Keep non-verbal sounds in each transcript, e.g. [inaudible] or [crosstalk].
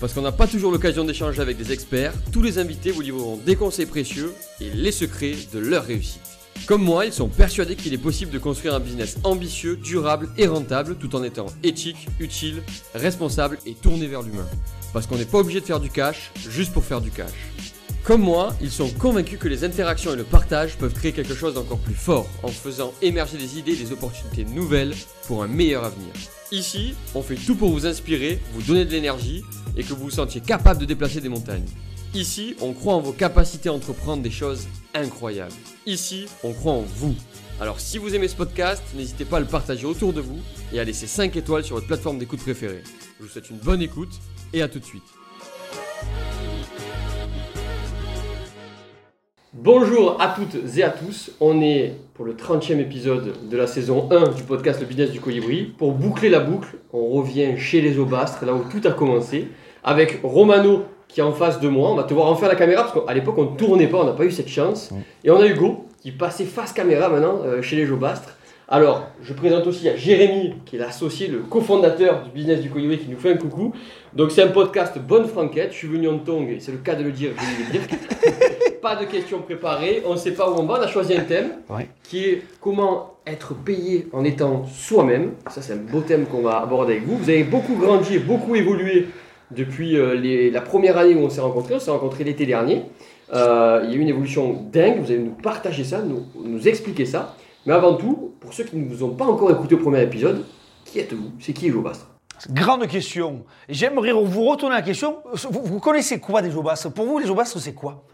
Parce qu'on n'a pas toujours l'occasion d'échanger avec des experts, tous les invités vous livreront des conseils précieux et les secrets de leur réussite. Comme moi, ils sont persuadés qu'il est possible de construire un business ambitieux, durable et rentable tout en étant éthique, utile, responsable et tourné vers l'humain. Parce qu'on n'est pas obligé de faire du cash juste pour faire du cash. Comme moi, ils sont convaincus que les interactions et le partage peuvent créer quelque chose d'encore plus fort en faisant émerger des idées et des opportunités nouvelles pour un meilleur avenir. Ici, on fait tout pour vous inspirer, vous donner de l'énergie et que vous vous sentiez capable de déplacer des montagnes. Ici, on croit en vos capacités à entreprendre des choses incroyables. Ici, on croit en vous. Alors si vous aimez ce podcast, n'hésitez pas à le partager autour de vous et à laisser 5 étoiles sur votre plateforme d'écoute préférée. Je vous souhaite une bonne écoute et à tout de suite. Bonjour à toutes et à tous, on est pour le 30e épisode de la saison 1 du podcast Le Business du Colibri. Pour boucler la boucle, on revient chez les Aubastres, là où tout a commencé, avec Romano qui est en face de moi. On va te voir en faire la caméra parce qu'à l'époque on ne tournait pas, on n'a pas eu cette chance. Et on a Hugo qui passait face caméra maintenant euh, chez les Aubastres. Alors, je présente aussi à Jérémy, qui est l'associé, le cofondateur du business du Colibri, qui nous fait un coucou. Donc, c'est un podcast bonne franquette. Je suis venu en tongue, et c'est le cas de le dire, je vais le dire. [laughs] Pas de questions préparées, on ne sait pas où on va. On a choisi un thème Ouais. qui est comment être payé en étant soi-même. Ça, c'est un beau thème qu'on va aborder avec vous. Vous avez beaucoup grandi et beaucoup évolué depuis euh, les- la première année où on s'est rencontrés. On s'est rencontrés l'été dernier. Euh, il y a eu une évolution dingue. Vous allez nous partager ça, nous, nous expliquer ça. Mais avant tout, pour ceux qui ne vous ont pas encore écouté au premier épisode, qui êtes-vous? C'est qui Hugo Bastre Grande question. J'aimerais vous retourner la question. Vous, vous connaissez quoi des Jobastres Pour vous, les Jobastres, c'est quoi?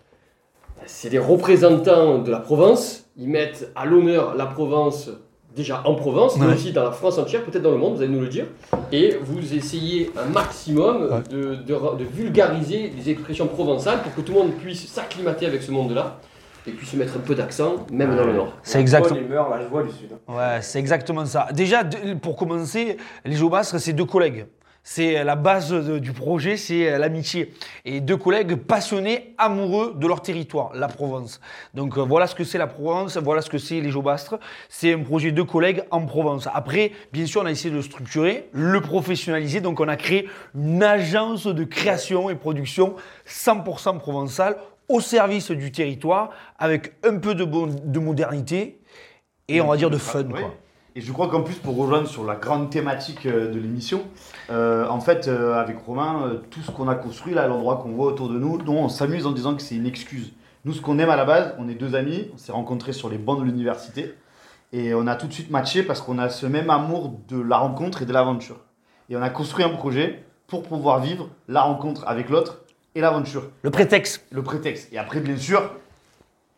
C'est des représentants de la Provence. Ils mettent à l'honneur la Provence, déjà en Provence, mais Ouais. aussi dans la France entière, peut-être dans le monde, vous allez nous le dire. Et vous essayez un maximum Ouais. de, de- de vulgariser les expressions provençales pour que tout le monde puisse s'acclimater avec ce monde-là et puisse mettre un peu d'accent, même dans le Nord. C'est exactement. Les mœurs, la joie du Sud. Ouais, c'est exactement ça. Déjà, pour commencer, les Jobastres, c'est deux collègues. C'est la base de- du projet, c'est l'amitié. Et deux collègues passionnés, amoureux de leur territoire, la Provence. Donc euh, voilà ce que c'est la Provence, voilà ce que c'est les Jobastres. C'est un projet de collègues en Provence. Après, bien sûr, on a essayé de le structurer, le professionnaliser. Donc on a créé une agence de création et production 100% provençale au service du territoire, avec un peu de, bon- de modernité et on va dire de fun. Quoi. Et je crois qu'en plus, pour rejoindre sur la grande thématique euh, de l'émission, euh, en fait, euh, avec Romain, euh, tout ce qu'on a construit, là, l'endroit qu'on voit autour de nous, dont on s'amuse en disant que c'est une excuse. Nous, ce qu'on aime à la base, on est deux amis, on s'est rencontrés sur les bancs de l'université, et on a tout de suite matché parce qu'on a ce même amour de la rencontre et de l'aventure. Et on a construit un projet pour pouvoir vivre la rencontre avec l'autre et l'aventure. Le prétexte. le prétexte. Et après, bien sûr,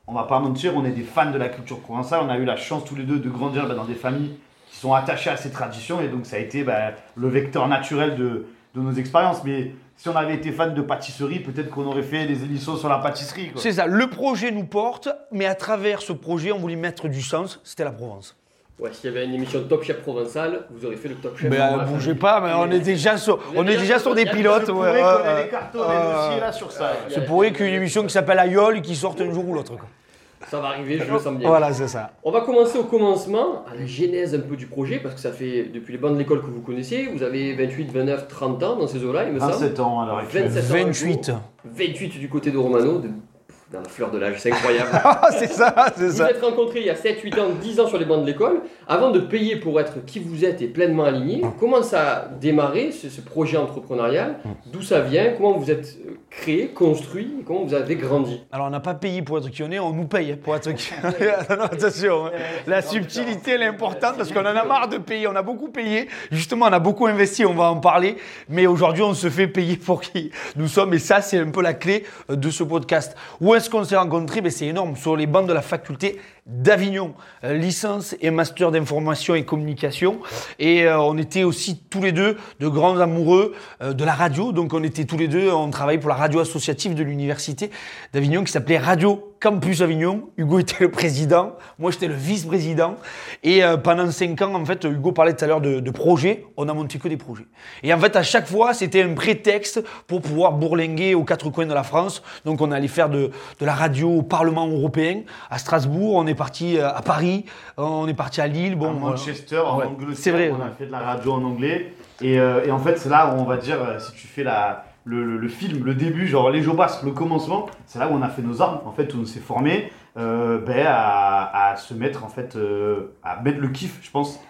on va pas mentir, on est des fans de la culture provençale. On a eu la chance tous les deux de grandir bah, dans des familles qui sont attachées à ces traditions. Et donc, ça a été bah, le vecteur naturel de, nos expériences. Mais si on avait été fan de pâtisserie, peut-être qu'on aurait fait des hélissos sur la pâtisserie. C'est ça, le projet nous porte, mais à travers ce projet, on voulait mettre du sens, c'était la Provence. Ouais, s'il y avait une émission de Top Chef provençal, vous aurez fait le Top Chef. Mais euh, bougez pas, mais on est déjà sur, on est déjà sur- des pilotes. Ouais, cartons, Euh, là sur ça. C'est pourrait qu'il y ait une émission qui s'appelle Aïol qui sorte un jour ou l'autre. Ça va arriver, je le sens bien. Voilà, c'est ça. On va commencer au commencement, à la genèse un peu du projet, parce que ça fait depuis les bancs de l'école que vous connaissez. Vous avez 28, 29, 30 ans dans ces eaux-là, il me semble. 27 ans à l'heure actuelle. 27 ans. 28. 28 du côté de Romano, de- dans la fleur de l'âge, c'est incroyable. [laughs] Ah, c'est ça, c'est vous ça. êtes rencontrés il y a 7, 8 ans, 10 ans sur les bancs de l'école. Avant de payer pour être qui vous êtes et pleinement aligné, comment ça a démarré ce, ce projet entrepreneurial? D'où ça vient? Comment vous êtes euh, créé, construit? Comment vous avez grandi? Alors, on n'a pas payé pour être qui on est, on nous paye pour être qui on est. [laughs] Non, attention, hein. la subtilité, elle est importante parce qu'on en a marre de payer. On a beaucoup payé. Justement, on a beaucoup investi, on va en parler. Mais aujourd'hui, on se fait payer pour qui nous sommes. Et ça, c'est un peu la clé euh, de ce podcast. Est-ce qu'on s'est rencontrés? Ben, C'est énorme. Sur les bancs de la faculté d'Avignon, euh, licence et master d'information et communication. Et euh, on était aussi tous les deux de grands amoureux euh, de la radio. Donc on était tous les deux, on travaillait pour la radio associative de l'université d'Avignon qui s'appelait Radio Campus Avignon. Hugo était le président, moi j'étais le vice-président. Et pendant cinq ans, en fait, Hugo parlait tout à l'heure de, de projets. On a monté que des projets. Et en fait, à chaque fois, c'était un prétexte pour pouvoir bourlinguer aux quatre coins de la France. Donc on allait faire de, de la radio au Parlement européen, à Strasbourg. On est parti euh, à Paris, on est parti à Lille. Bon, à. Manchester, en Ouais, Angleterre, c'est vrai, on a fait de la radio en anglais. Et, euh, et en fait, c'est là où on va dire, euh, si tu fais la, le, le- le film, le début, genre les Jobas, le commencement, c'est là où on a fait nos armes, en fait, où on s'est formé euh, ben, à, à se mettre, en fait, euh, à mettre le kiff, je pense,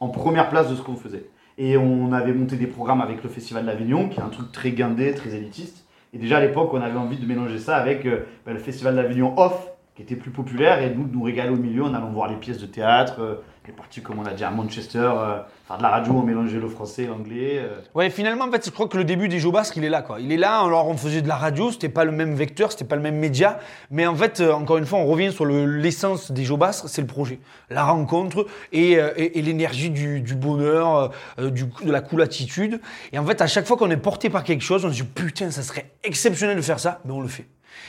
en première place de ce qu'on faisait. Et on avait monté des programmes avec le Festival d'Avignon, qui est un truc très guindé, très élitiste. Et déjà à l'époque, on avait envie de mélanger ça avec euh, ben, le Festival d'Avignon off, qui était plus populaire, et nous, nous régaler au milieu en allant voir les pièces de théâtre, euh, les parties, comme on l'a dit, à Manchester, euh, faire de la radio, on mélangeait le français et l'anglais. euh. Ouais, finalement, en fait, je crois que le début des Jeux Basques, il est là, quoi. Il est là, alors on faisait de la radio, c'était pas le même vecteur, c'était pas le même média, mais en fait, euh, encore une fois, on revient sur le- l'essence des Jeux Basques, c'est le projet, la rencontre et, euh, l'énergie du, bonheur, euh, de la cool attitude. Et en fait, à chaque fois qu'on est porté par quelque chose, on se dit putain, ça serait exceptionnel de faire ça, mais on le fait.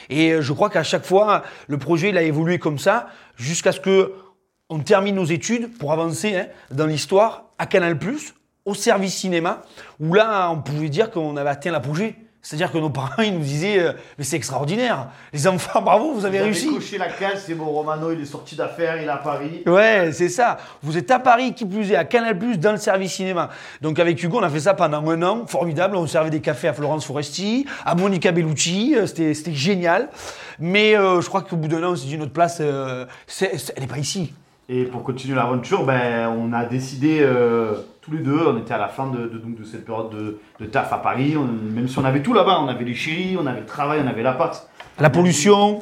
Et je crois qu'à chaque fois, le projet, il a évolué comme ça, jusqu'à ce que on termine nos études pour avancer hein, dans l'histoire à Canal+, au service cinéma, où là, on pouvait dire qu'on avait atteint l'apogée. C'est-à-dire que nos parents, ils nous disaient euh, Mais c'est extraordinaire Les enfants, bravo, vous avez Vous réussi !» coché la case, c'est bon, Romano, il est sorti d'affaires, il est à Paris. Ouais, c'est ça. Vous êtes à Paris, qui plus est, à Canal+, dans le service cinéma. Donc avec Hugo, on a fait ça pendant un an, formidable. On servait des cafés à Florence Foresti, à Monica Bellucci, euh, c'était génial. Mais euh, je crois qu'au bout d'un an, on s'est dit notre place, euh, c'est- elle n'est pas ici. Et pour continuer l'aventure, ben, on a décidé euh, tous les deux, on était à la fin de, de- donc, de cette période de, de taf à Paris, on- même si on avait tout là-bas, on avait les chéris, on avait le travail, on avait l'appart. La pollution,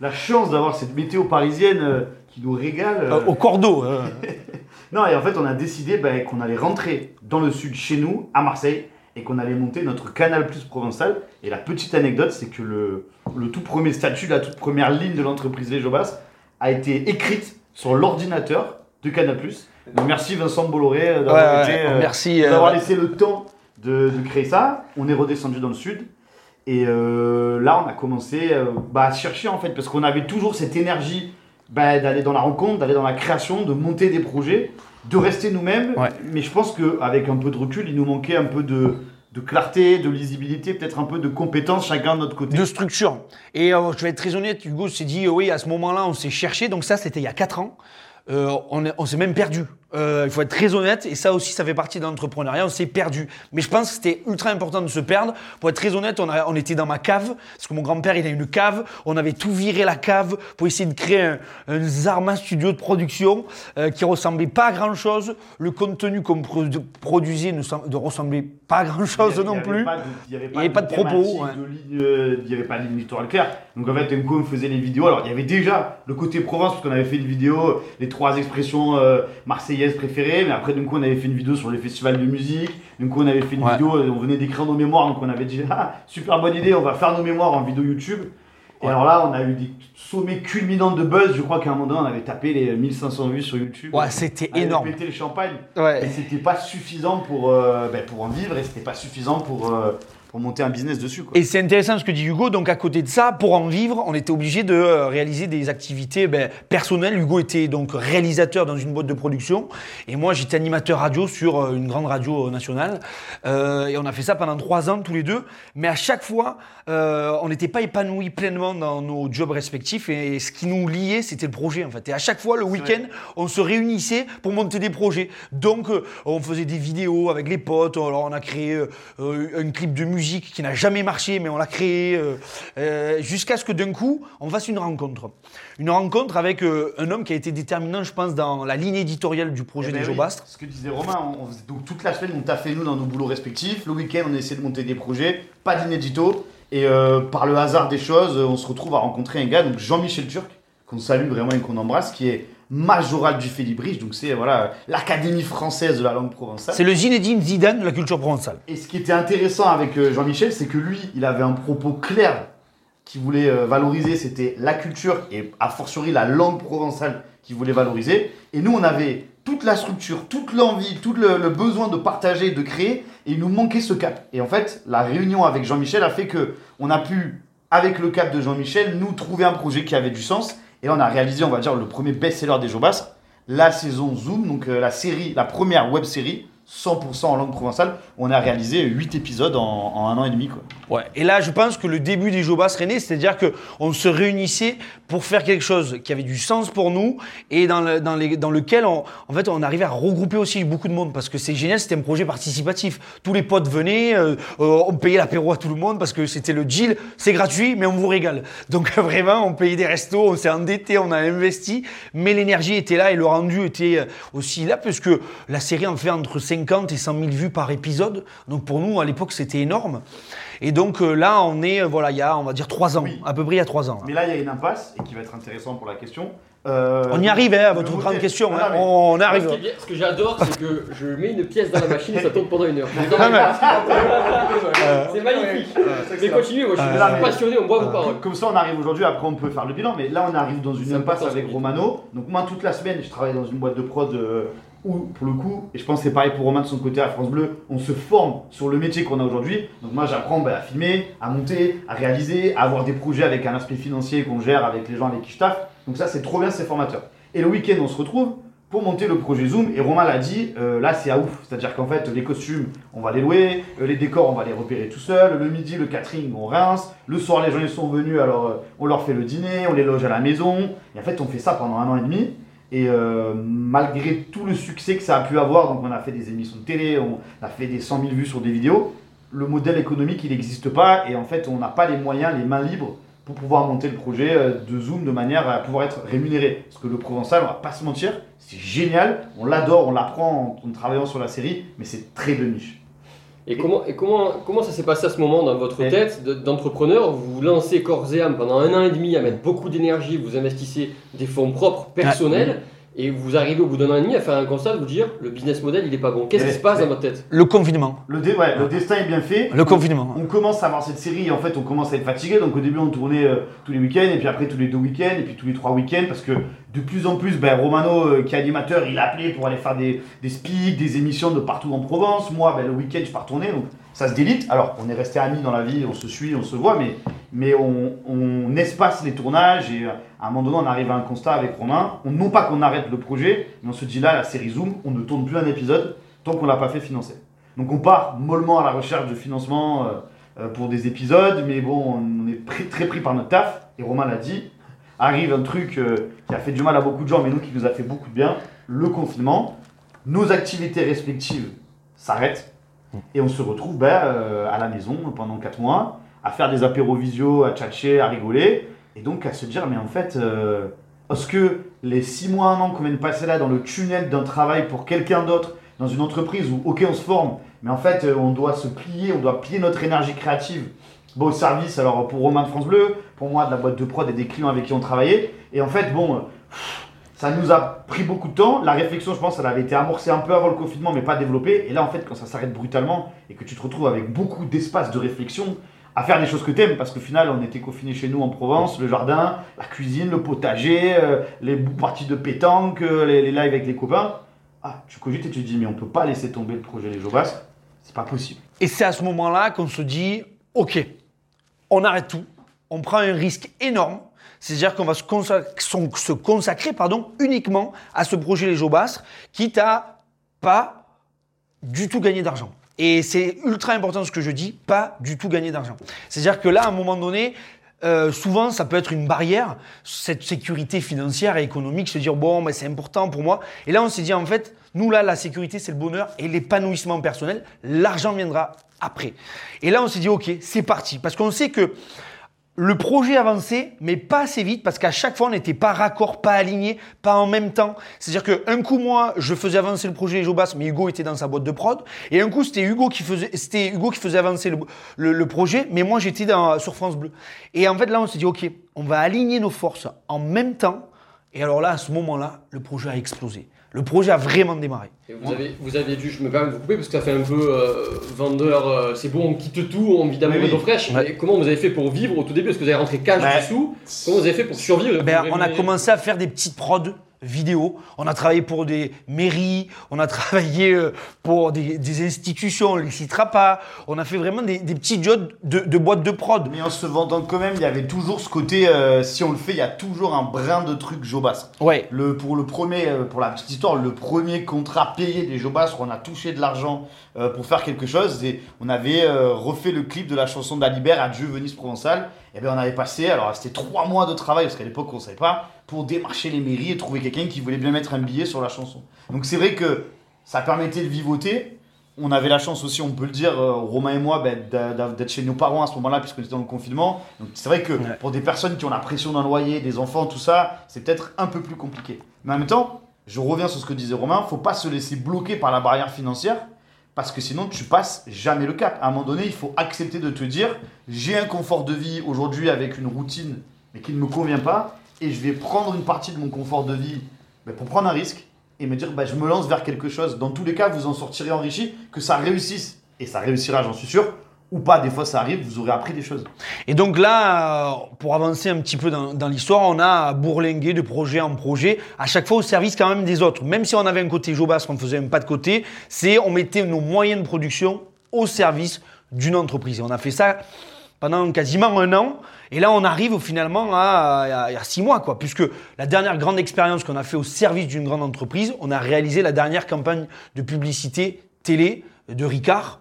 La chance d'avoir cette météo parisienne euh, qui nous régale. euh. au cordeau. euh. [laughs] Non, et en fait, on a décidé ben, qu'on allait rentrer dans le sud chez nous, à Marseille, et qu'on allait monter notre Canal Plus provençal. Et la petite anecdote, c'est que le, le tout premier statut, la toute première ligne de l'entreprise Les Jobas a été écrite sur l'ordinateur de Canal. Donc, merci Vincent Bolloré euh, d'avoir Ouais, été, ouais, euh, merci. d'avoir euh, laissé le temps de, de créer ça. On est redescendu dans le sud. Et euh, là, on a commencé euh, bah, à chercher en fait, parce qu'on avait toujours cette énergie bah, d'aller dans la rencontre, d'aller dans la création, de monter des projets, de rester nous-mêmes. Ouais. Mais je pense qu'avec un peu de recul, il nous manquait un peu de, de clarté, de lisibilité, peut-être un peu de compétence chacun de notre côté. de structure. Et euh, je vais être très honnête, Hugo s'est dit, oui, à ce moment-là, on s'est cherché. Donc ça, c'était il y a 4 ans. Euh, on on s'est même perdu. Euh, il faut être très honnête, et ça aussi, ça fait partie de l'entrepreneuriat, on s'est perdu. Mais je pense que c'était ultra important de se perdre. Pour être très honnête, on, a- on était dans ma cave, parce que mon grand-père, il a une cave. On avait tout viré la cave pour essayer de créer un, un Zarma studio de production euh, qui ressemblait pas à grand-chose. Le contenu qu'on produ- produisait ne, sem- ne ressemblait pas à grand-chose non plus. Il n'y avait, y avait pas de propos, euh, il n'y avait pas de ligne éditoriale claire. Donc en fait, on faisait les vidéos. Alors il y avait déjà le côté province, parce qu'on avait fait une vidéo, euh, les trois expressions euh, marseillaises préférées. Mais après, d'un coup, on avait fait une vidéo sur les festivals de musique. D'un coup, on avait fait une Ouais. vidéo, euh, on venait d'écrire nos mémoires. Donc on avait dit, ah, super bonne idée, on va faire nos mémoires en vidéo YouTube. Et alors là, on a eu des sommets culminants de buzz. Je crois qu'à un moment donné, on avait tapé les 1500 vues sur YouTube. Ouais, c'était On avait énorme. pété le champagne. Ouais. Et c'était pas suffisant pour, euh, ben, pour en vivre et c'était pas suffisant pour, euh, pour monter un business dessus. Quoi. Et c'est intéressant ce que dit Hugo. Donc, à côté de ça, pour en vivre, on était obligé de euh, réaliser des activités ben, personnelles. Hugo était donc réalisateur dans une boîte de production. Et moi, j'étais animateur radio sur euh, une grande radio euh, nationale. Euh, et on a fait ça pendant trois ans, tous les deux. Mais à chaque fois, euh, on n'était pas épanouis pleinement dans nos jobs respectifs. Et ce qui nous liait, c'était le projet, en fait. Et à chaque fois, le week-end, on se réunissait pour monter des projets. Donc, on faisait des vidéos avec les potes. Alors, on a créé euh, un clip de musique qui n'a jamais marché, mais on l'a créé euh, euh, jusqu'à ce que d'un coup, on fasse une rencontre. Une rencontre avec euh, un homme qui a été déterminant, je pense, dans la ligne éditoriale du projet Eh ben des oui, Jobastres. Ce que disait Romain, on, on faisait- donc toute la semaine, on taffait nous dans nos boulots respectifs. Le week-end, on essayait de monter des projets, pas d'inédito. Et par le hasard des choses, on se retrouve à rencontrer un gars, donc Jean-Michel Turc, qu'on salue vraiment et qu'on embrasse, qui est majoral du Félibrige, donc c'est voilà l'Académie française de la langue provençale. C'est le Zinedine Zidane de la culture provençale. Et ce qui était intéressant avec euh, Jean-Michel, c'est que lui, il avait un propos clair qui voulait euh, valoriser, c'était la culture et a fortiori la langue provençale qui voulait valoriser. Et nous, on avait toute la structure, toute l'envie, tout le, le besoin de partager, de créer, et il nous manquait ce cap. Et en fait, la réunion avec Jean-Michel a fait que on a pu, avec le cap de Jean-Michel, nous trouver un projet qui avait du sens. Et là, on a réalisé, on va dire, le premier best-seller des Jobas, la saison Zoom, donc euh, la série, la première web série 100% en langue provençale. On a réalisé 8 épisodes en, en un an et demi. Quoi. Ouais. Et là, je pense que le début des Jobas serait né, c'est-à-dire qu'on se réunissait pour faire quelque chose qui avait du sens pour nous et dans lequel, on, en fait, on arrivait à regrouper aussi beaucoup de monde parce que c'est génial, c'était un projet participatif. Tous les potes venaient, euh, euh, on payait l'apéro à tout le monde parce que c'était le deal, c'est gratuit, mais on vous régale. Donc [laughs] vraiment, on payait des restos, on s'est endetté, on a investi, mais l'énergie était là et le rendu était euh, aussi là parce que la série en fait entre 50 et 100 000 vues par épisode. Donc pour nous, à l'époque, c'était énorme. Et donc euh, là, on est, euh, voilà, il y a, on va dire, trois ans, Oui. à peu près il y a trois ans. là. Mais là, il y a une impasse, et qui va être intéressant pour la question. Euh, On y arrive, hein, à votre grande question. Non, hein. On Ce, arrive. ce que j'adore, c'est que je mets une pièce dans la machine et ça tourne pendant une heure. C'est magnifique. Mais continuez, moi je suis, Euh, passionné, on boit vos paroles. Comme ça, on arrive aujourd'hui, après on peut faire le bilan, mais là on arrive dans une impasse avec Romano. Donc moi toute la semaine, je travaille dans une boîte de prod où, pour le coup, et je pense que c'est pareil pour Romain de son côté à France Bleu, on se forme sur le métier qu'on a aujourd'hui. Donc moi j'apprends bah, à filmer, à monter, à réaliser, à avoir des projets avec un aspect financier qu'on gère avec les gens avec qui je taffe. Donc ça c'est trop bien, c'est formateur. Et le week-end on se retrouve pour monter le projet Zoom. Et Romain l'a dit, euh, là c'est à ouf, c'est-à-dire qu'en fait les costumes on va les louer, euh, les décors on va les repérer tout seul, le midi le catering on rince, le soir les gens ils sont venus. Alors euh, on leur fait le dîner, on les loge à la maison. Et en fait on fait ça pendant un an et demi et euh, malgré tout le succès que ça a pu avoir, donc on a fait des émissions de télé, on a fait des 100 000 vues sur des vidéos, le modèle économique il n'existe pas et en fait on n'a pas les moyens, les mains libres pour pouvoir monter le projet euh, de Zoom de manière à pouvoir être rémunéré. Parce que le Provençal, on va pas se mentir, c'est génial, on l'adore, on l'apprend en, en travaillant sur la série, mais c'est très de niche. Et comment, et comment, comment ça s'est passé à ce moment dans votre tête de- d'entrepreneur Vous vous lancez corps et âme pendant un an et demi à mettre beaucoup d'énergie, vous investissez des fonds propres, personnels, et vous arrivez au bout d'un an et demi à faire un constat de vous dire le business model il est pas bon. Qu'est-ce qui se passe dans votre tête? Le confinement. Le, dé- ouais, le destin est bien fait. Le confinement. On commence à voir cette série et en fait on commence à être fatigué. Donc au début on tournait euh, tous les week-ends et puis après tous les deux week-ends et puis tous les trois week-ends parce que de plus en plus ben, Romano euh, qui est animateur il appelait pour aller faire des, des speaks, des émissions de partout en Provence. Moi ben, le week-end je pars tourner donc ça se délite. Alors on est resté amis dans la vie, on se suit, on se voit mais, mais on, on espace les tournages et euh, à un moment donné on arrive à un constat avec Romain. On, non pas qu'on arrête le projet mais on se dit là la série Zoom on ne tourne plus un épisode tant qu'on l'a pas fait financer. Donc on part mollement à la recherche de financement. euh, euh, pour des épisodes, mais bon, on est très pris par notre taf, et Romain l'a dit, arrive un truc qui a fait du mal à beaucoup de gens, mais nous qui nous a fait beaucoup de bien, le confinement, nos activités respectives s'arrêtent, et on se retrouve ben, euh, à la maison pendant 4 mois, à faire des apéros visio, à tchatcher, à rigoler, et donc à se dire, mais en fait, euh, est-ce que les 6 mois, 1 an qu'on vient de passer là dans le tunnel d'un travail pour quelqu'un d'autre, dans une entreprise où, ok, on se forme, mais en fait, euh, on doit se plier, on doit plier notre énergie créative au service, alors pour Romain de France Bleu, pour moi de la boîte de prod et des clients avec qui on travaillait. Et en fait, bon, ça nous a pris beaucoup de temps. La réflexion, je pense, elle avait été amorcée un peu avant le confinement, mais pas développée. Et là, en fait, quand ça s'arrête brutalement et que tu te retrouves avec beaucoup d'espace de réflexion à faire des choses que t'aimes, parce qu'au final, on était confinés chez nous en Provence, le jardin, la cuisine, le potager, euh, les parties de pétanque, euh, les, lives avec les copains. Ah, tu cogites et tu dis, mais on peut pas laisser tomber le projet Les Jobas. C'est pas possible. Et c'est à ce moment-là qu'on se dit, OK, on arrête tout, on prend un risque énorme, c'est-à-dire qu'on va se consacrer, pardon, uniquement à ce projet Les Jobas, quitte à pas du tout gagner d'argent. Et c'est ultra important ce que je dis, pas du tout gagner d'argent. C'est-à-dire que là, à un moment donné, euh, souvent, ça peut être une barrière, cette sécurité financière et économique, se dire, bon, mais c'est important pour moi. Et là, on s'est dit, en fait, nous, là, la sécurité, c'est le bonheur et l'épanouissement personnel. L'argent viendra après. Et là, on s'est dit, OK, c'est parti. Parce qu'on sait que le projet avançait, mais pas assez vite, parce qu'à chaque fois, on n'était pas raccord, pas aligné, pas en même temps. C'est-à-dire qu'un coup, moi, je faisais avancer le projet Jobas, mais Hugo était dans sa boîte de prod. Et un coup, c'était Hugo qui faisait, c'était Hugo qui faisait avancer le, projet, mais moi, j'étais dans- sur France Bleu. Et en fait, là, on s'est dit, OK, on va aligner nos forces en même temps. Et alors là, à ce moment-là, le projet a explosé. Le projet a vraiment démarré. Et vous, avez, vous avez dû, je me permets de vous couper parce que ça fait un peu euh, vendeur, euh, c'est bon, on quitte tout, on vit d'un Oui, d'eau fraîche. Ouais. Mais comment vous avez fait pour vivre au tout début? Est-ce que vous avez rentré cash Ouais. dessous Comment vous avez fait pour survivre? Ben, on a commencé à faire des petites prods vidéo. On a travaillé pour des mairies, on a [laughs] travaillé euh, pour des, des institutions, on ne les citera pas. On a fait vraiment des, des petits jobs de, de boîtes de prod. Mais en se vendant quand même, il y avait toujours ce côté, euh, si on le fait, il y a toujours un brin de truc Jobas. Ouais. Le, pour le premier, euh, pour la petite histoire, le premier contrat payé des Jobas, où on a touché de l'argent euh, pour faire quelque chose, et on avait refait le clip de la chanson d'Alibert, Adieu Venise Provençale. Et bien on avait passé, alors c'était trois mois de travail, parce qu'à l'époque on ne savait pas, pour démarcher les mairies et trouver quelqu'un qui voulait bien mettre un billet sur la chanson. Donc c'est vrai que ça permettait de vivoter. On avait la chance aussi, on peut le dire, euh, Romain et moi, ben, d'être chez nos parents à ce moment-là, puisqu'on était dans le confinement. Donc c'est vrai que Ouais. pour des personnes qui ont la pression d'un loyer, des enfants, tout ça, c'est peut-être un peu plus compliqué. Mais en même temps, je reviens sur ce que disait Romain, faut pas se laisser bloquer par la barrière financière, parce que sinon tu passes jamais le cap. À un moment donné, il faut accepter de te dire, j'ai un confort de vie aujourd'hui avec une routine, mais qui ne me convient pas, et je vais prendre une partie de mon confort de vie ben, pour prendre un risque et me dire, bah, je me lance vers quelque chose. Dans tous les cas, vous en sortirez enrichi, que ça réussisse, et ça réussira, j'en suis sûr, ou pas, des fois ça arrive, vous aurez appris des choses. Et donc là, euh, pour avancer un petit peu dans, l'histoire, on a bourlingué de projet en projet, à chaque fois au service quand même des autres. Même si on avait un côté Jobas, on ne faisait même pas de côté, c'est on mettait nos moyens de production au service d'une entreprise. Et on a fait ça pendant quasiment un an. Et là, on arrive finalement à, six mois, quoi, puisque la dernière grande expérience qu'on a fait au service d'une grande entreprise, on a réalisé la dernière campagne de publicité télé de Ricard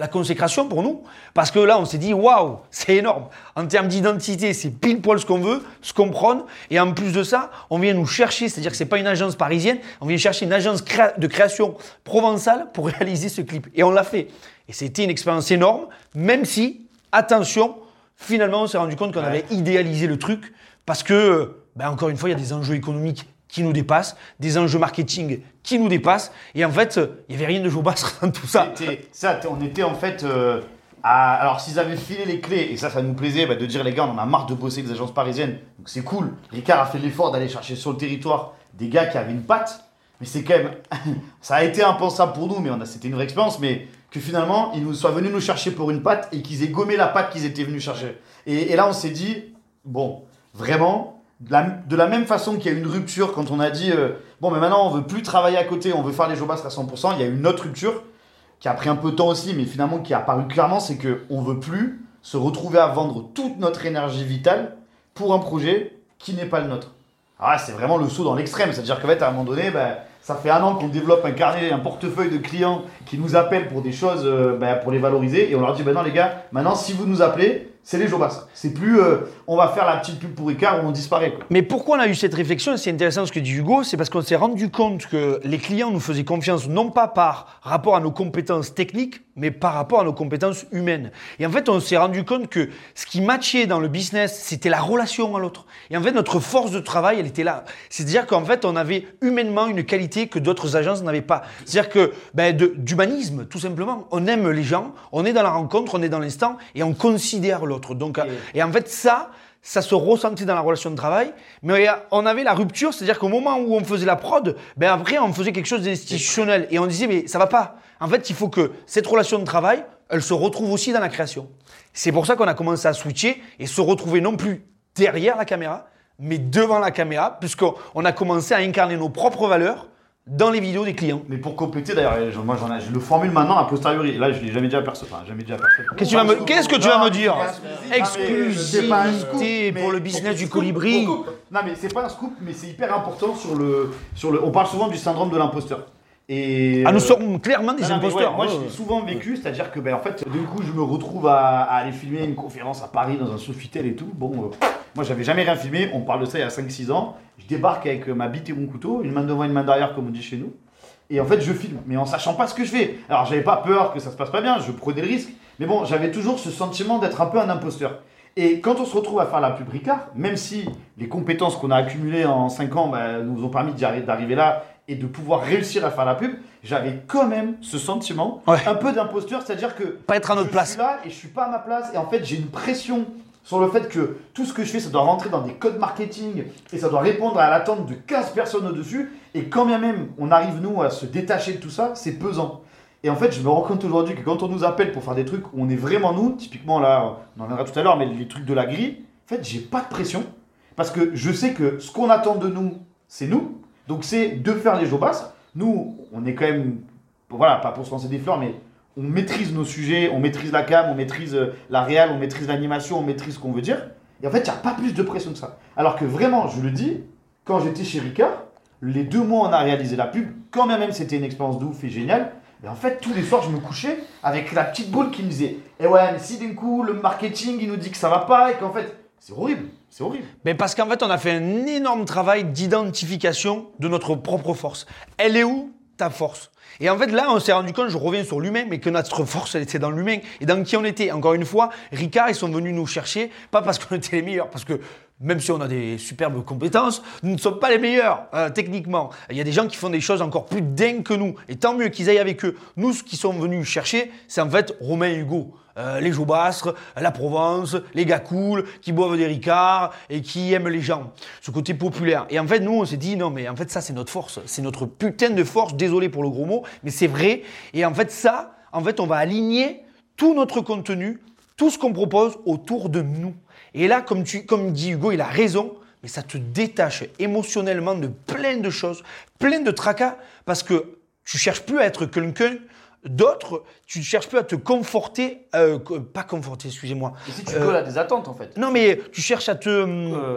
la consécration pour nous. Parce que là, on s'est dit, waouh, c'est énorme. En termes d'identité, c'est pile poil ce qu'on veut, ce qu'on prône. Et en plus de ça, on vient nous chercher, c'est-à-dire que c'est pas une agence parisienne, on vient chercher une agence de création provençale pour [laughs] réaliser ce clip. Et on l'a fait. Et c'était une expérience énorme, même si, attention, finalement, on s'est rendu compte qu'on Ouais. avait idéalisé le truc parce que, ben, encore une fois, il y a des enjeux économiques qui nous dépassent, des enjeux marketing qui nous dépassent. Et en fait, il n'y avait rien de Jobas dans tout ça. Ça, on était en fait. euh, à- alors, s'ils avaient filé les clés, et ça, ça nous plaisait, bah, de dire les gars, on en a marre de bosser avec des agences parisiennes, donc c'est cool. Ricard a fait l'effort d'aller chercher sur le territoire des gars qui avaient une patte, mais c'est quand même. [laughs] ça a été impensable pour nous, mais c'était une vraie expérience, mais que finalement, ils nous soient venus nous chercher pour une patte et qu'ils aient gommé la patte qu'ils étaient venus chercher. Et, là, on s'est dit, bon, vraiment. De la, même façon qu'il y a une rupture quand on a dit euh, bon mais maintenant on veut plus travailler à côté, on veut faire les Jobas à 100%, il y a une autre rupture qui a pris un peu de temps aussi, mais finalement qui est apparu clairement, c'est que on veut plus se retrouver à vendre toute notre énergie vitale pour un projet qui n'est pas le nôtre. Ah, c'est vraiment le saut dans l'extrême, c'est-à-dire qu'en fait, à un moment donné, ben, ça fait un an qu'on développe un carnet, un portefeuille de clients qui nous appellent pour des choses, euh, ben, pour les valoriser, et on leur dit, ben non les gars, maintenant si vous nous appelez, c'est les Jobas. C'est plus, euh, on va faire la petite pub pour Ricard où on disparaît. Mais pourquoi on a eu cette réflexion C'est intéressant ce que dit Hugo, c'est parce qu'on s'est rendu compte que les clients nous faisaient confiance non pas par rapport à nos compétences techniques, mais par rapport à nos compétences humaines. Et en fait, on s'est rendu compte que ce qui matchait dans le business, c'était la relation à l'autre. Et en fait, notre force de travail, elle était là. C'est-à-dire qu'en fait, on avait humainement une qualité que d'autres agences n'avaient pas. C'est-à-dire que ben, d'humanisme, tout simplement. On aime les gens, on est dans la rencontre, on est dans l'instant et on considère l'autre. Donc, euh, et en fait, ça, ça se ressentait dans la relation de travail, mais on avait la rupture, c'est-à-dire qu'au moment où on faisait la prod, ben après on faisait quelque chose d'institutionnel et on disait mais ça va pas. En fait, il faut que cette relation de travail, elle se retrouve aussi dans la création. C'est pour ça qu'on a commencé à switcher et se retrouver non plus derrière la caméra, mais devant la caméra, puisqu'on on a commencé à incarner nos propres valeurs dans les vidéos des clients. Mais pour compléter, d'ailleurs, je- moi j'en ai- je le formule maintenant a posteriori. Là, je l'ai jamais dit à personne. Enfin, jamais dit à personne. Qu'est-ce que tu vas me, qu'est-ce que tu vas me dire C'est pas un scoop, Exclusivité pour le business du colibri. Non, mais c'est pas un scoop, mais c'est hyper important sur le, sur le. On parle souvent du syndrome de l'imposteur. Et Ah, nous euh, sommes clairement des non, imposteurs. ouais, moi, l'ai souvent vécu, c'est-à-dire que, ben, en fait, d'un coup, je me retrouve à, à aller filmer une conférence à Paris dans un Sofitel et tout. Bon, euh, moi, j'avais jamais rien filmé. On parle de ça il y a 5-6 ans. Je débarque avec ma bite et mon couteau, une main devant, une main derrière, comme on dit chez nous. Et en fait, je filme, mais en sachant pas ce que je fais. Alors, j'avais pas peur que ça se passe pas bien, je prenais le risque. Mais bon, j'avais toujours ce sentiment d'être un peu un imposteur. Et quand on se retrouve à faire la pub Ricard, même si les compétences qu'on a accumulées en 5 ans bah, nous ont permis d'arriver là et de pouvoir réussir à faire la pub, j'avais quand même ce sentiment Ouais. un peu d'imposteur, c'est-à-dire que Pas être à notre je place. suis là et je suis pas à ma place. Et en fait, j'ai une pression sur le fait que tout ce que je fais, ça doit rentrer dans des codes marketing et ça doit répondre à l'attente de 15 personnes au-dessus. Et quand bien même on arrive, nous, à se détacher de tout ça, c'est pesant. Et en fait, je me rends compte aujourd'hui que quand on nous appelle pour faire des trucs où on est vraiment nous, typiquement là, on en reviendra tout à l'heure, mais les trucs de la grille, en fait, j'ai pas de pression. Parce que je sais que ce qu'on attend de nous, c'est nous. Donc c'est de faire les basses. Nous, on est quand même, voilà, pas pour se lancer des fleurs, mais on maîtrise nos sujets, on maîtrise la cam, on maîtrise euh, la réal, on maîtrise l'animation, on maîtrise ce qu'on veut dire. Et en fait, il n'y a pas plus de pression que ça. Alors que vraiment, je le dis, quand j'étais chez Ricard, les deux mois on a réalisé la pub, quand même c'était une expérience de ouf et géniale, et en fait, tous les soirs, je me couchais avec la petite boule qui me disait Eh ouais, mais si d'un coup, le marketing, il nous dit que ça va pas et qu'en fait, c'est horrible. C'est horrible. Mais parce qu'en fait, on a fait un énorme travail d'identification de notre propre force. Elle est où ta force? Et en fait, là, on s'est rendu compte, je reviens sur l'humain, mais que notre force, elle était dans l'humain. Et dans qui on était. Encore une fois, Ricard, ils sont venus nous chercher, pas parce qu'on était les meilleurs, parce que même si on a des superbes compétences, nous ne sommes pas les meilleurs euh, techniquement. Il y a des gens qui font des choses encore plus dingues que nous. Et tant mieux qu'ils aillent avec eux. Nous, ce qu'ils sont venus chercher, c'est en fait Romain Hugo. Euh, les Jaubastres, la Provence, les gars cool, qui boivent des ricards et qui aiment les gens. Ce côté populaire. Et en fait, nous, on s'est dit, non, mais en fait, ça, c'est notre force. C'est notre putain de force. Désolé pour le gros mot, mais c'est vrai. Et en fait, ça, en fait, on va aligner tout notre contenu, tout ce qu'on propose autour de nous. Et là, comme, tu, comme dit Hugo, il a raison, mais ça te détache émotionnellement de plein de choses, plein de tracas, parce que tu cherches plus à être quelqu'un d'autre, tu ne cherches plus à te conforter, euh, pas conforter, excusez-moi. Et si tu colles à des attentes en fait. Non mais tu cherches à te... Euh.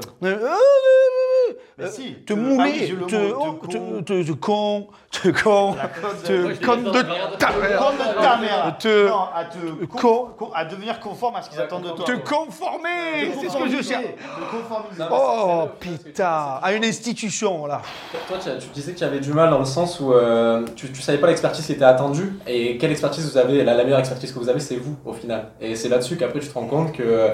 Euh, si, te mouler, te, oh, te te, con. te- te con, te con, te euh, con de ta mère, Comme de ta mère. Te- Non, à te con- con- con- à devenir conforme à ce qu'ils attendent de toi. te conformer, c'est ce que je cherche. Oh putain, à une institution là. Toi, tu, tu disais que tu avais du mal dans le sens où euh, tu, tu savais pas l'expertise qui était attendue et quelle expertise vous avez. La, la meilleure expertise que vous avez, c'est vous au final. Et c'est là-dessus qu'après tu te rends compte que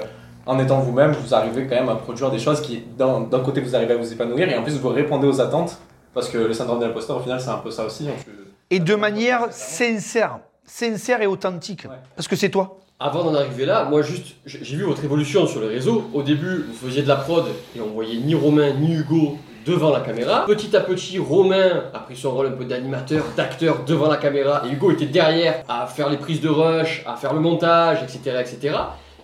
en étant vous-même, vous arrivez quand même à produire des choses qui, d'un côté, vous arrivez à vous épanouir et en plus vous répondez aux attentes parce que le syndrome de l'imposteur, au final, c'est un peu ça aussi. hein, tu- Et de manière sincère, sincère et authentique. Ouais. Parce que c'est toi. Avant d'en arriver là, moi juste, j'ai j'ai vu votre évolution sur les réseaux. Au début, vous faisiez de la prod et on voyait ni Romain ni Hugo devant la caméra. Petit à petit, Romain a pris son rôle un peu d'animateur, d'acteur devant la caméra et Hugo était derrière à faire les prises de rush, à faire le montage, etc. etc.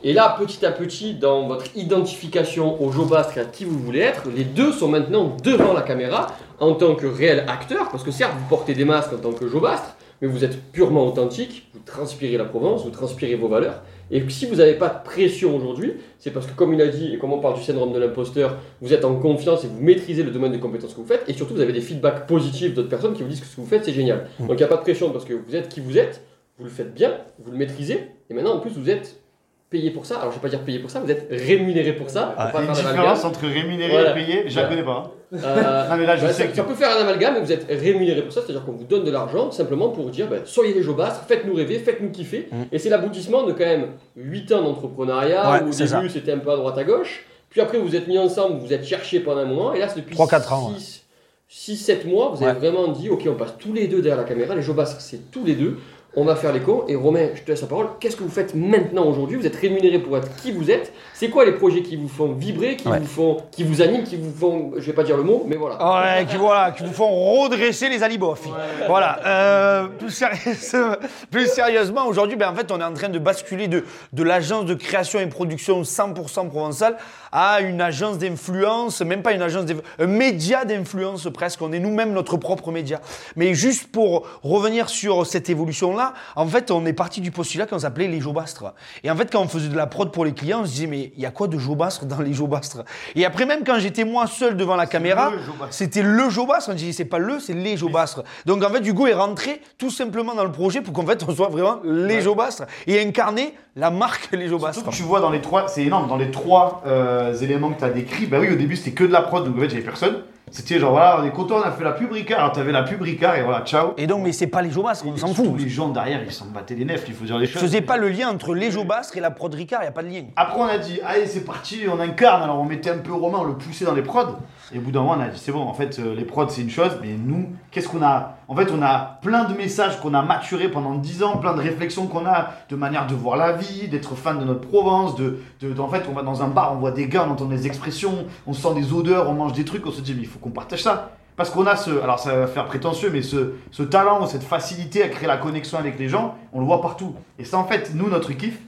Et là, petit à petit, dans votre identification au Jobastre et à qui vous voulez être, les deux sont maintenant devant la caméra en tant que réel acteur, parce que certes, vous portez des masques en tant que Jobastre, mais vous êtes purement authentique, vous transpirez la Provence, vous transpirez vos valeurs. Et si vous n'avez pas de pression aujourd'hui, c'est parce que comme il a dit, et comme on parle du syndrome de l'imposteur, vous êtes en confiance et vous maîtrisez le domaine de compétences que vous faites, et surtout vous avez des feedbacks positifs d'autres personnes qui vous disent que ce que vous faites c'est génial. Donc il n'y a pas de pression parce que vous êtes qui vous êtes, vous le faites bien, vous le maîtrisez, et maintenant en plus vous êtes payé pour ça. Alors je ne vais pas dire payé pour ça, vous êtes rémunéré pour ça. Pour Il y a une différence entre rémunéré Voilà. et payé, je la connais pas. Euh, [laughs] Non mais là je bah, sais ça, que ça peut faire un amalgame, mais vous êtes rémunéré pour ça, c'est-à-dire qu'on vous donne de l'argent simplement pour dire bah, soyez les jobastres, faites-nous rêver, faites-nous kiffer. Mm. Et c'est l'aboutissement de quand même 8 ans d'entrepreneuriat, Ouais, où au début c'était un peu à droite à gauche, puis après vous êtes mis ensemble, vous êtes cherchés pendant un moment, et là c'est depuis 3-4 ans, 6-7 mois, vous avez vraiment dit ok, on passe tous les deux derrière la caméra, les jobastres c'est tous les deux. On va faire cons. Et Romain, je te laisse la parole. Qu'est-ce que vous faites maintenant aujourd'hui? Vous êtes rémunéré pour être qui vous êtes. C'est quoi les projets qui vous font vibrer, qui Ouais. vous font, qui vous animent, qui vous font, je vais pas dire le mot, mais voilà. Ouais, qui, voilà, qui vous font redresser les alibofs. Voilà. Euh, [laughs] plus, sérieusement, aujourd'hui, ben, en fait, on est en train de basculer de, de l'agence de création et production 100% provençale à une agence d'influence, même pas une agence d'influence, un média d'influence presque. On est nous-mêmes notre propre média. Mais juste pour revenir sur cette en fait, on est parti du postulat qu'on s'appelait les Jobastres. Et en fait, quand on faisait de la prod pour les clients, on se disait, mais il y a quoi de Jobastres dans les Jobastres Et après, même quand j'étais moi seul devant la caméra, Jobastre. c'était le Jobastre. On dit, c'est pas le, c'est les Jobastres. Donc en fait, Hugo est rentré tout simplement dans le projet pour qu'en fait, on soit vraiment les Jobastres et incarner la marque les Jobastres. Surtout que tu vois dans les trois, c'est énorme, dans les trois euh, éléments que tu as décrits, bah oui, au début c'était que de la prod, donc en fait j'avais personne. C'était genre voilà, on est content, on a fait la pub Ricard, alors t'avais la pub Ricard et voilà, ciao. Et donc, mais c'est pas les Jobastres, on s'en fout. Les gens derrière, ils s'en battaient les nefs, il faut dire les Je choses. faisais pas le lien entre les Jobastres et la prod Ricard, n'y a pas de lien. Après on a dit, allez c'est parti, on incarne, alors on mettait un peu Romain, on le poussait dans les prods. Et au bout d'un moment, on a dit c'est bon, en fait, euh, les prods c'est une chose, mais nous, qu'est-ce qu'on a? En fait, on a plein de messages qu'on a maturés pendant 10 ans, plein de réflexions qu'on a, de manière de voir la vie, d'être fan de notre Provence, de, de- en fait, on va dans un bar, on voit des gars, on entend des expressions, on sent des odeurs, on mange des trucs, on se dit mais il faut qu'on partage ça. Parce qu'on a ce, alors ça va faire prétentieux, mais ce, ce talent, cette facilité à créer la connexion avec les gens, on le voit partout. Et ça, en fait, nous, notre kiff,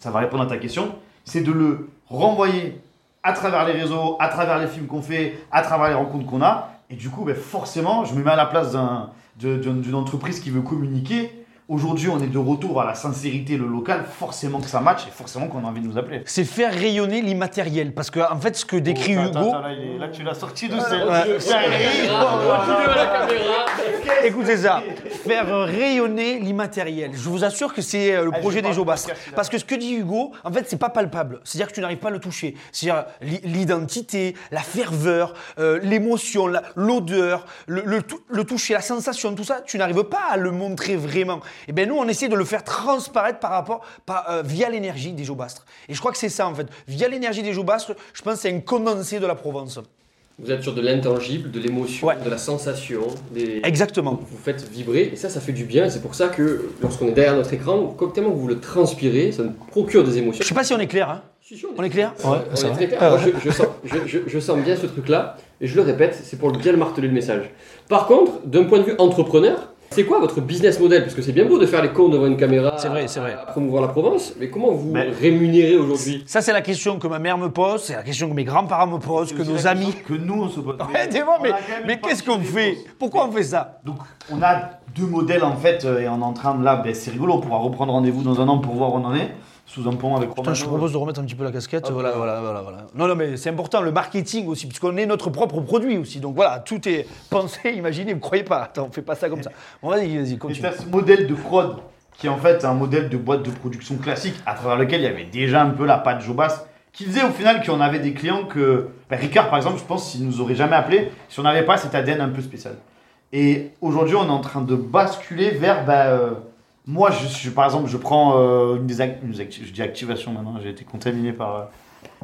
ça va répondre à ta question, c'est de le renvoyer à travers les réseaux, à travers les films qu'on fait, à travers les rencontres qu'on a. Et du coup, ben, forcément, je me mets à la place d'une entreprise qui veut communiquer. Aujourd'hui, on est de retour à la sincérité, le local. Forcément que ça match et forcément qu'on a envie de nous appeler. C'est faire rayonner l'immatériel. Parce que, en fait, ce que décrit Oh, attends, Hugo. attends, là, il est- là, tu l'as sorti de Ouais. la caméra. Écoutez ça, faire rayonner l'immatériel. Je vous assure que c'est euh, le Ah, projet je des Jobas. Parce que ce que dit Hugo, en fait, c'est pas palpable. C'est-à-dire que tu n'arrives pas à le toucher. C'est-à-dire l'i- l'identité, la ferveur, euh, l'émotion, l'odeur, le, le tou- le toucher, la sensation, tout ça, tu n'arrives pas à le montrer vraiment. Et bien nous, on essaie de le faire transparaître par rapport, par, euh, via l'énergie des Jobastres. Et je crois que c'est ça, en fait. Via l'énergie des Jobastres, je pense que c'est un condensé de la Provence. Vous êtes sur de l'intangible, de l'émotion, Ouais. de la sensation. Des... Exactement. Vous faites vibrer et ça, ça fait du bien. C'est pour ça que lorsqu'on est derrière notre écran, quand tellement vous le transpirez, ça nous procure des émotions. Je sais pas si on est clair, hein. Si, si, On est clair On Ouais, est très clair. Ah Moi, ouais. je, je sens, je, je- je sens bien ce truc-là et je le répète, c'est pour bien le marteler le message. Par contre, d'un point de vue entrepreneur, c'est quoi votre business model? Parce que c'est bien beau de faire les cons devant une caméra, C'est vrai, c'est vrai. à promouvoir la Provence, mais comment vous Mais- rémunérez aujourd'hui? Ça, c'est la question que ma mère me pose, c'est la question que mes grands-parents me posent, que nos amis. Que nous, on se pose. [laughs] Ouais, mais, qu'est-ce qu'on fait. Pourquoi on fait ça? Donc, on a deux modèles en fait, euh, et on est en train de là, ben, c'est rigolo, on pourra reprendre rendez-vous dans un an pour voir où on en est, sous un pont avec. Putain, je te propose de remettre un petit peu la casquette. Voilà, voilà, voilà, voilà. Non, non, mais c'est important, le marketing aussi, puisqu'on est notre propre produit aussi. Donc voilà, tout est pensé, [laughs] imaginé, ne croyez pas. Attends, on fait pas ça comme ça. Bon, vas-y, vas-y, Et continue. c'est ce modèle de prod qui est en fait un modèle de boîte de production classique à travers lequel il y avait déjà un peu la patte Jobas qui faisait au final qu'on avait des clients que. ben, Ricard par exemple, je pense qu'il nous aurait jamais appelé si on n'avait pas cet ADN un peu spécial. Et aujourd'hui, on est en train de basculer vers. ben, euh, moi, par exemple, je prends euh, une des une je dis activation maintenant, j'ai été contaminé par euh,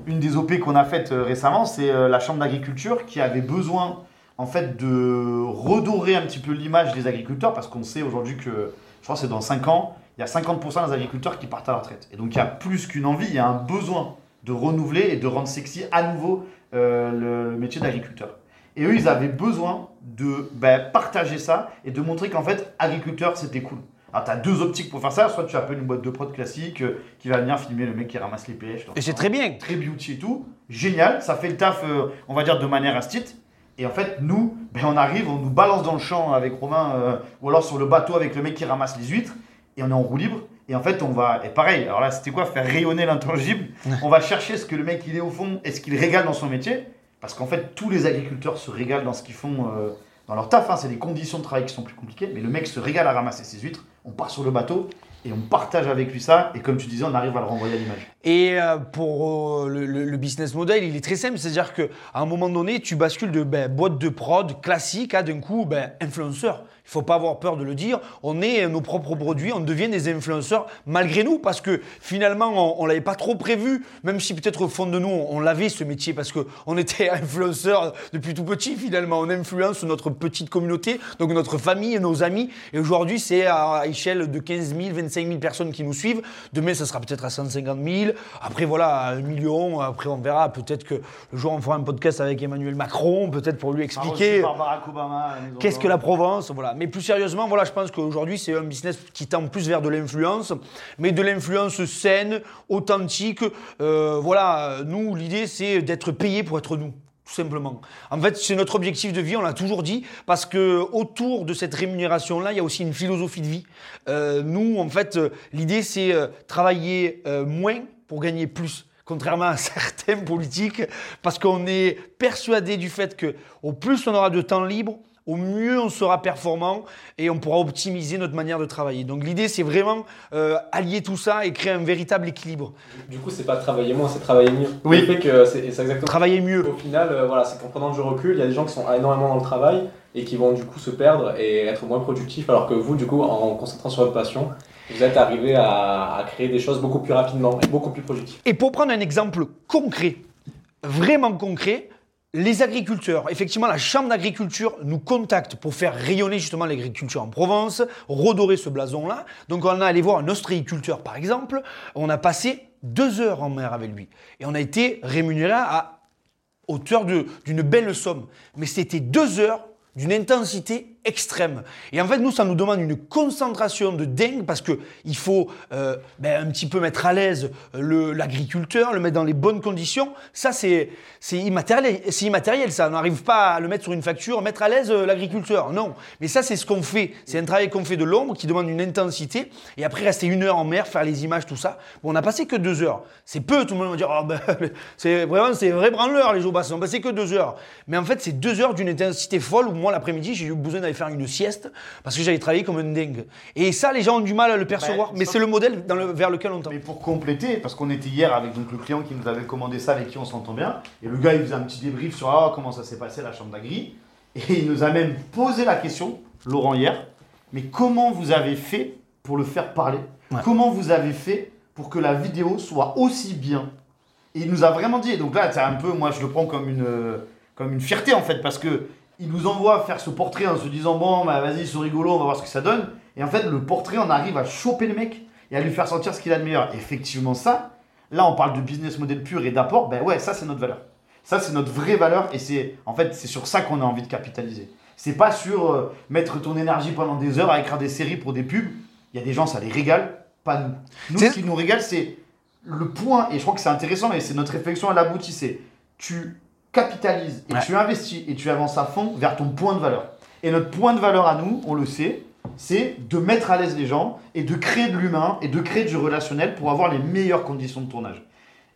une des OP qu'on a faites euh, récemment, c'est la Chambre d'agriculture qui avait besoin en fait de redorer un petit peu l'image des agriculteurs parce qu'on sait aujourd'hui que, je crois que c'est dans 5 ans, il y a 50% des agriculteurs qui partent à la retraite. Et donc il y a plus qu'une envie, il y a un besoin de renouveler et de rendre sexy à nouveau le, le métier d'agriculteur. Et eux, ils avaient besoin de ben, partager ça et de montrer qu'en fait, agriculteur, c'était cool. Alors, tu as deux optiques pour faire ça. Soit tu appelles une boîte de prod classique euh, qui va venir filmer le mec qui ramasse les pêches. Et c'est très bien. très beauty et tout. Génial, ça fait le taf, euh, on va dire, de manière instite. Et en fait, nous, ben, on arrive, on nous balance dans le champ avec Romain, euh, ou alors sur le bateau avec le mec qui ramasse les huîtres, et on est en roue libre. Et en fait, on va. Et pareil, alors là, c'était quoi? Faire rayonner l'intangible. [laughs] On va chercher ce que le mec il est au fond et ce qu'il régale dans son métier. Parce qu'en fait, tous les agriculteurs se régalent dans ce qu'ils font dans leur taf. hein. C'est les conditions de travail qui sont plus compliquées. Mais le mec se régale à ramasser ses huîtres. On part sur le bateau et on partage avec lui ça. Et comme tu disais, on arrive à le renvoyer à l'image. Et euh, pour euh, le, business model, il est très simple. C'est-à-dire qu'à un moment donné, tu bascules de ben, boîte de prod classique à d'un coup ben, influenceur. Il faut pas avoir peur de le dire. On est nos propres produits, on devient des influenceurs malgré nous parce que finalement, on, ne l'avait pas trop prévu. Même si peut-être au fond de nous, on, on l'avait ce métier parce que on était [laughs] influenceurs depuis tout petit finalement. On influence notre petite communauté, donc notre famille et nos amis. Et aujourd'hui, c'est à échelle de 15 000, 25 000 personnes qui nous suivent. Demain, ça sera peut-être à 150 000. Après, voilà, à un million. Après, on verra. Peut-être que le jour, on fera un podcast avec Emmanuel Macron, peut-être pour lui expliquer. Qu'est-ce que la Provence Voilà. Mais plus sérieusement, voilà, je pense qu'aujourd'hui, c'est un business qui tend plus vers de l'influence, mais de l'influence saine, authentique. Euh, voilà, nous, l'idée, c'est d'être payé pour être nous. Tout simplement. En fait, c'est notre objectif de vie, on l'a toujours dit, parce que autour de cette rémunération-là, il y a aussi une philosophie de vie. Euh, nous, en fait, l'idée, c'est euh, travailler moins pour gagner plus contrairement à [laughs] certains politiques, parce qu'on est persuadé du fait que au plus on aura de temps libre, au mieux on sera performant et on pourra optimiser notre manière de travailler. Donc l'idée, c'est vraiment euh, allier tout ça et créer un véritable équilibre. Du coup, c'est pas travailler moins, c'est travailler mieux. Oui. Le fait que c'est exactement. Travailler mieux. Au final, euh, voilà, c'est qu'en prenant du recul, il y a des gens qui sont énormément dans le travail et qui vont du coup se perdre et être moins productifs, alors que vous, du coup, en concentrant sur votre passion, vous êtes arrivé à, à créer des choses beaucoup plus rapidement et beaucoup plus productives. Et pour prendre un exemple concret, vraiment concret, les agriculteurs, effectivement, la Chambre d'agriculture nous contacte pour faire rayonner justement l'agriculture en Provence, redorer ce blason-là. Donc on a allé voir un ostréiculteur par exemple, on a passé deux heures en mer avec lui. Et on a été rémunéré à hauteur d'une belle somme. Mais c'était deux heures d'une intensité extrême. Et en fait, nous, ça nous demande une concentration de dingue parce que il faut euh, ben, un petit peu mettre à l'aise l'agriculteur, le mettre dans les bonnes conditions. Ça, c'est immatériel, immatériel. Ça, on n'arrive pas à le mettre sur une facture, mettre à l'aise euh, l'agriculteur. Non. Mais ça, c'est ce qu'on fait. C'est un travail qu'on fait de l'ombre qui demande une intensité. Et après, rester une heure en mer, faire les images, tout ça. Bon, on n'a passé que deux heures. C'est peu. Tout le monde va dire, oh, ben, [laughs] c'est vraiment, c'est vrai branleur les jours. On n'a passé que deux heures. Mais en fait, c'est deux heures d'une intensité folle où moi, l'après-midi, j'ai eu besoin d'aller faire une sieste parce que j'avais travaillé comme un dingue. Et ça, les gens ont du mal à le percevoir. Bah, mais sauf- c'est le modèle dans le- vers lequel on tend. Mais pour compléter, parce qu'on était hier avec donc le client qui nous avait commandé ça, avec qui on s'entend bien, et le gars il faisait un petit débrief sur ah, comment ça s'est passé la chambre d'agri, et il nous a même posé la question, Laurent hier, mais comment vous avez fait pour le faire parler? Ouais. Comment vous avez fait pour que la vidéo soit aussi bien? Et il nous a vraiment dit, donc là c'est un peu, moi je le prends comme une, comme une fierté en fait, parce que il nous envoie faire ce portrait en se disant bon bah vas-y c'est rigolo, on va voir ce que ça donne, et en fait le portrait on arrive à choper le mec et à lui faire sentir ce qu'il a de meilleur. Effectivement, ça, là, on parle de business model pur et d'apport, ben ouais, ça, c'est notre valeur. Ça, c'est notre vraie valeur et c'est, en fait, c'est sur ça qu'on a envie de capitaliser. C'est pas sur euh, mettre ton énergie pendant des heures à écrire des séries pour des pubs. Il y a des gens, ça les régale, pas nous. Nous, ce qui nous régale, c'est le point, et je crois que c'est intéressant, et c'est notre réflexion, elle aboutit, c'est tu capitalises et Ouais. tu investis et tu avances à fond vers ton point de valeur. Et notre point de valeur à nous, on le sait, c'est de mettre à l'aise les gens et de créer de l'humain et de créer du relationnel pour avoir les meilleures conditions de tournage.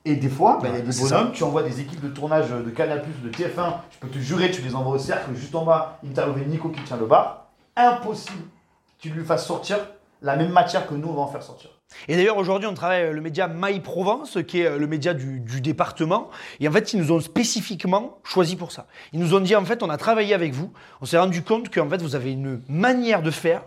Et des fois, bah, il y a des bonhommes, tu envoies des équipes de tournage de Canal+, de TF1, je peux te jurer, tu les envoies au cercle, juste en bas, interviewer Nico qui tient le bar. Impossible que tu lui fasses sortir la même matière que nous, on va en faire sortir. Et d'ailleurs, aujourd'hui, on travaille le média My Provence, qui est euh, le média du, du département. Et en fait, ils nous ont spécifiquement choisi pour ça. Ils nous ont dit, en fait, on a travaillé avec vous. On s'est rendu compte qu'en fait, vous avez une manière de faire,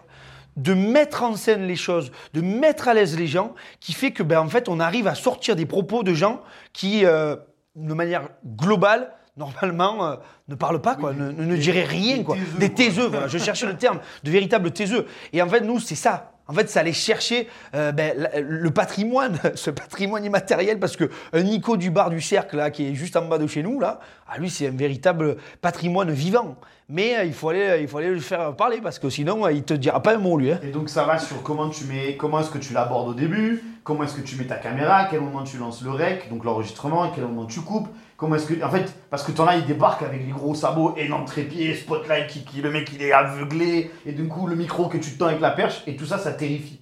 de mettre en scène les choses, de mettre à l'aise les gens, qui fait que, ben, en fait, on arrive à sortir des propos de gens qui, euh, de manière globale, normalement, euh, ne parlent pas, quoi, Oui, ne, des- ne diraient des rien, quoi. taiseux, Des taiseux, voilà. Je cherchais le terme, de véritables taiseux. Et en fait, nous, c'est ça. En fait, ça allait chercher euh, ben, le patrimoine, [laughs] ce patrimoine immatériel, parce que un Nico du bar du cercle, qui est juste en bas de chez nous, là, ah, lui, c'est un véritable patrimoine vivant. Mais euh, il, faut aller, il faut aller le faire parler, parce que sinon, euh, il te dira pas un mot, lui. hein. Et donc ça va sur comment tu mets, comment est-ce que tu l'abordes au début, comment est-ce que tu mets ta caméra, à quel moment tu lances le rec, donc l'enregistrement, à quel moment tu coupes, comment est-ce que, en fait, parce que t'en as, il débarque avec les gros sabots, énorme trépied, spotlight, qui, qui, le mec il est aveuglé, et du coup le micro que tu te tends avec la perche, et tout ça, ça terrifie.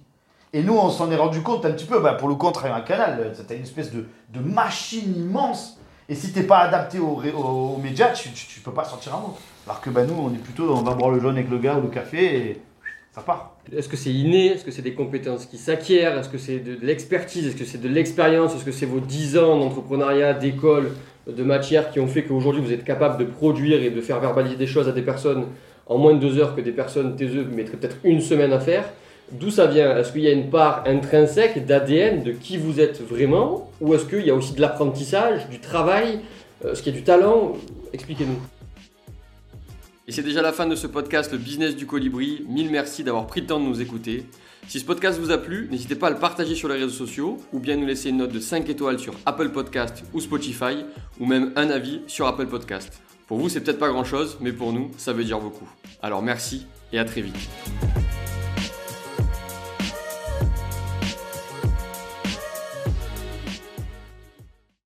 Et nous, on s'en est rendu compte un petit peu, bah, pour le travaille à un canal, t'as une espèce de, de machine immense, et si t'es pas adapté aux, aux- aux médias, tu, tu, peux pas sortir un mot. Alors que bah, nous, on est plutôt, on va boire le jaune avec le gars ou le café, et ça part. Est-ce que c'est inné? Est-ce que c'est des compétences qui s'acquièrent? Est-ce que c'est de l'expertise? Est-ce que c'est de l'expérience? Est-ce que c'est vos 10 ans d'entrepreneuriat, d'école, de matière qui ont fait qu'aujourd'hui vous êtes capable de produire et de faire verbaliser des choses à des personnes en moins de deux heures que des personnes taiseuses mettraient peut-être une semaine à faire D'où ça vient? Est-ce qu'il y a une part intrinsèque d'ADN de qui vous êtes vraiment? Ou est-ce qu'il y a aussi de l'apprentissage, du travail? Euh, Est-ce qu'il y a du talent? Expliquez-nous. Et c'est déjà la fin de ce podcast, le business du colibri. Mille merci d'avoir pris le temps de nous écouter. Si ce podcast vous a plu, n'hésitez pas à le partager sur les réseaux sociaux ou bien nous laisser une note de 5 étoiles sur Apple Podcast ou Spotify ou même un avis sur Apple Podcast. Pour vous, c'est peut-être pas grand chose, mais pour nous, ça veut dire beaucoup. Alors merci et à très vite.